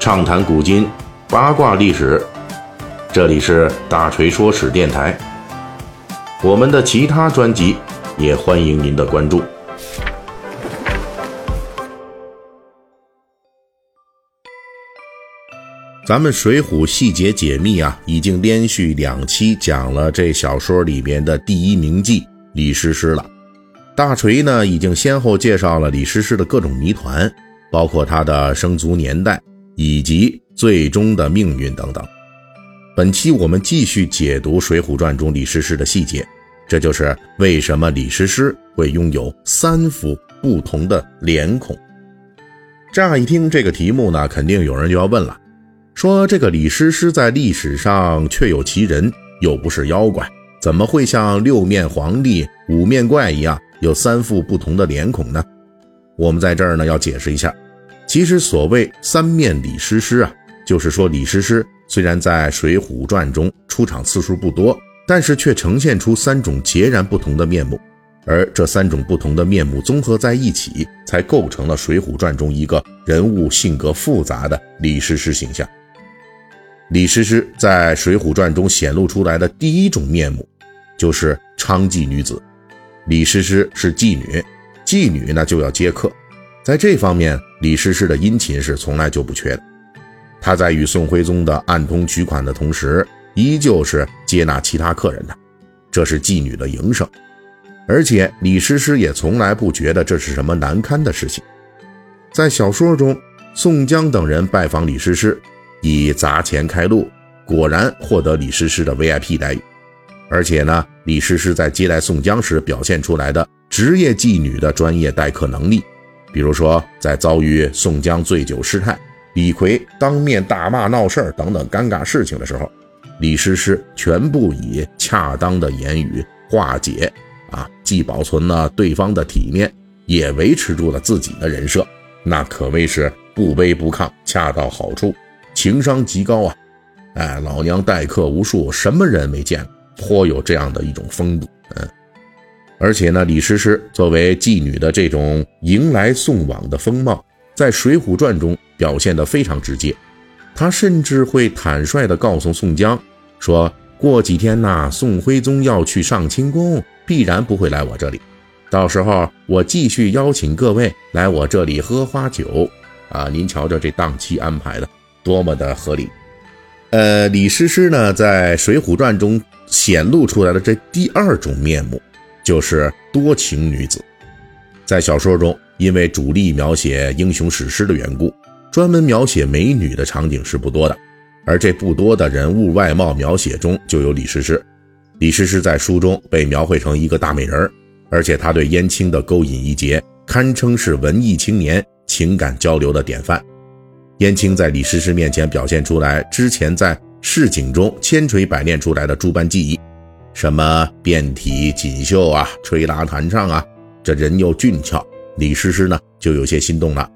畅谈古今，八卦历史。这里是大锤说史电台。我们的其他专辑也欢迎您的关注。咱们《水浒细节解密》啊，已经连续两期讲了这小说里面的第一名妓李师师了。大锤呢，已经先后介绍了李师师的各种谜团。包括他的生卒年代以及最终的命运等等。本期我们继续解读《水浒传》中李师师的细节，这就是为什么李师师会拥有三副不同的脸孔。乍一听这个题目呢，肯定有人就要问了，说这个李师师在历史上确有其人，又不是妖怪，怎么会像六面皇帝、五面怪一样有三副不同的脸孔呢？我们在这儿呢要解释一下，其实所谓三面李师师啊，就是说李师师虽然在《水浒传》中出场次数不多，但是却呈现出三种截然不同的面目，而这三种不同的面目综合在一起，才构成了《水浒传》中一个人物性格复杂的李师师形象。李师师在《水浒传》中显露出来的第一种面目，就是娼妓女子。李师师是妓女。妓女呢就要接客，在这方面，李师师的殷勤是从来就不缺的。他在与宋徽宗的暗通取款的同时，依旧是接纳其他客人的，这是妓女的营生。而且李师师也从来不觉得这是什么难堪的事情。在小说中，宋江等人拜访李师师，以砸钱开路，果然获得李师师的 VIP 待遇。而且呢，李师师在接待宋江时表现出来的。职业妓女的专业待客能力，比如说在遭遇宋江醉酒失态、李逵当面大骂闹事儿等等尴尬事情的时候，李师师全部以恰当的言语化解，啊，既保存了对方的体面，也维持住了自己的人设，那可谓是不卑不亢，恰到好处，情商极高啊！哎，老娘待客无数，什么人没见过，颇有这样的一种风度，嗯。而且呢，李师师作为妓女的这种迎来送往的风貌，在《水浒传》中表现得非常直接。他甚至会坦率地告诉宋江，说过几天呐，宋徽宗要去上清宫，必然不会来我这里。到时候我继续邀请各位来我这里喝花酒。啊，您瞧瞧这档期安排的多么的合理。呃，李师师呢，在《水浒传》中显露出来的这第二种面目。就是多情女子，在小说中，因为主力描写英雄史诗的缘故，专门描写美女的场景是不多的。而这不多的人物外貌描写中，就有李师师。李师师在书中被描绘成一个大美人儿而且他对燕青的勾引一节，堪称是文艺青年情感交流的典范。燕青在李师师面前表现出来之前在市井中千锤百炼出来的诸般技艺。什么遍体锦绣啊，吹拉弹唱啊，这人又俊俏，李师师呢就有些心动了，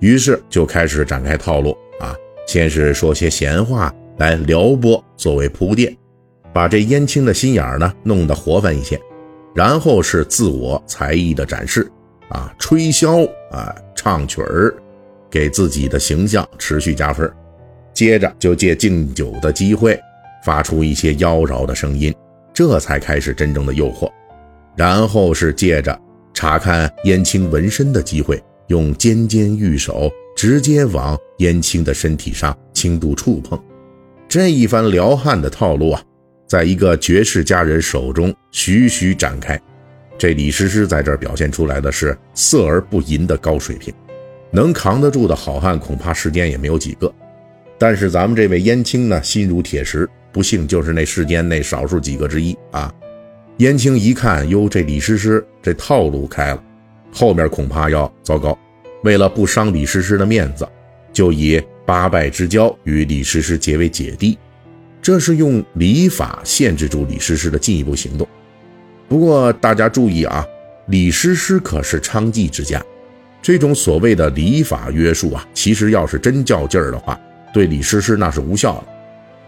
于是就开始展开套路啊，先是说些闲话来撩拨作为铺垫，把这燕青的心眼儿呢弄得活泛一些，然后是自我才艺的展示啊，吹箫啊，唱曲儿，给自己的形象持续加分，接着就借敬酒的机会，发出一些妖娆的声音。这才开始真正的诱惑，然后是借着查看燕青纹身的机会，用尖尖玉手直接往燕青的身体上轻度触碰。这一番撩汉的套路啊，在一个绝世佳人手中徐徐展开。这李师师在这儿表现出来的是色而不淫的高水平，能扛得住的好汉恐怕世间也没有几个。但是咱们这位燕青呢，心如铁石。不幸就是那世间那少数几个之一啊！燕青一看，哟，这李师师这套路开了，后面恐怕要糟糕。为了不伤李师师的面子，就以八拜之交与李师师结为姐弟，这是用礼法限制住李师师的进一步行动。不过大家注意啊，李师师可是娼妓之家，这种所谓的礼法约束啊，其实要是真较劲儿的话，对李师师那是无效的。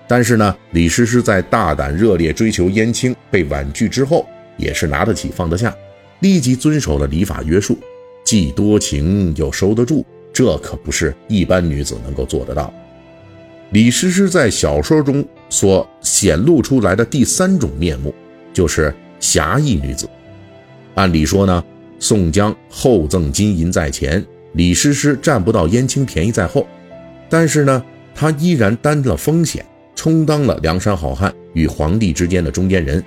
但是呢，李师师在大胆热烈追求燕青被婉拒之后，也是拿得起放得下，立即遵守了礼法约束，既多情又收得住，这可不是一般女子能够做得到。李师师在小说中所显露出来的第三种面目，就是侠义女子。按理说呢，宋江厚赠金银在前，李师师占不到燕青便宜在后，但是呢，他依然担了风险，充当了梁山好汉与皇帝之间的中间人。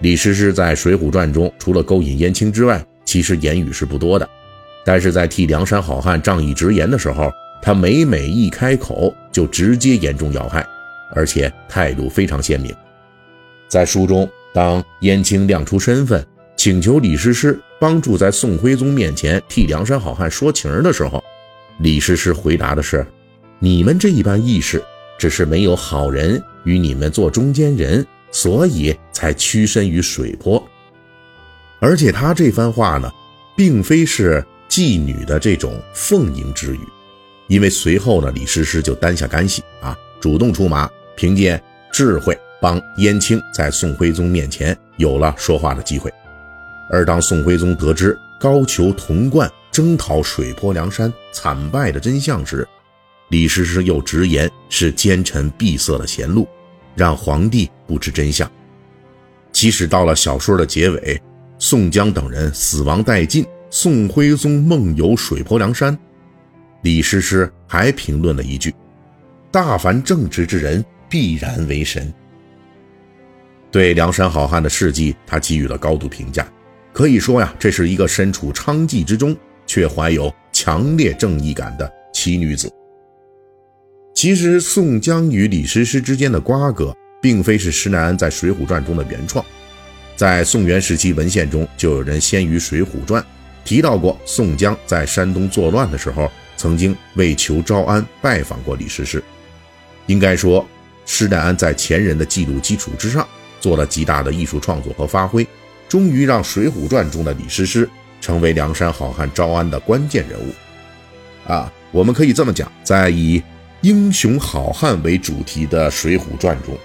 李师师在《水浒传》中，除了勾引燕青之外，其实言语是不多的，但是在替梁山好汉仗义直言的时候，他每每一开口就直接严重要害，而且态度非常鲜明。在书中，当燕青亮出身份，请求李师师帮助在宋徽宗面前替梁山好汉说情的时候，李师师回答的是：“你们这一般义士，只是没有好人与你们做中间人。”所以才屈身于水泊，而且他这番话呢，并非是妓女的这种奉迎之语，因为随后呢，李师师就担下干系啊，主动出马，凭借智慧帮燕青在宋徽宗面前有了说话的机会。而当宋徽宗得知高俅、童贯征讨水泊梁山惨败的真相时，李师师又直言是奸臣闭塞了贤路。让皇帝不知真相。即使到了小说的结尾，宋江等人死亡殆尽，宋徽宗梦游水泊梁山，李师师还评论了一句：“大凡正直之人，必然为神。”对梁山好汉的事迹，他给予了高度评价。可以说呀，这是一个身处娼妓之中，却怀有强烈正义感的奇女子。其实宋江与李师师之间的瓜葛，并非是施耐庵在《水浒传》中的原创，在宋元时期文献中就有人先于《水浒传》提到过，宋江在山东作乱的时候，曾经为求招安拜访过李师师。应该说，施耐庵在前人的记录基础之上，做了极大的艺术创作和发挥，终于让《水浒传》中的李师师成为梁山好汉招安的关键人物。啊，我们可以这么讲，在以英雄好汉为主题的《水浒传》中，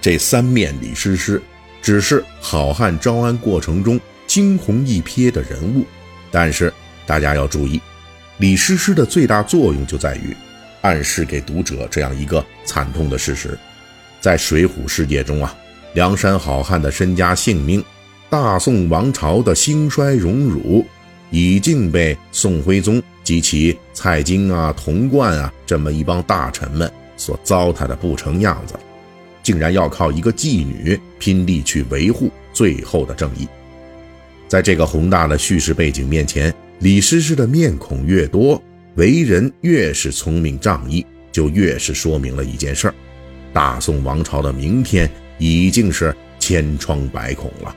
这三面李师师只是好汉招安过程中惊鸿一瞥的人物，但是大家要注意，李师师的最大作用就在于暗示给读者这样一个惨痛的事实：在水浒世界中啊，梁山好汉的身家性命，大宋王朝的兴衰荣辱，已经被宋徽宗。及其蔡京啊、童贯啊这么一帮大臣们所糟蹋的不成样子，竟然要靠一个妓女拼力去维护最后的正义。在这个宏大的叙事背景面前，李师师的面孔越多，为人越是聪明仗义，就越是说明了一件事儿：大宋王朝的明天已经是千疮百孔了。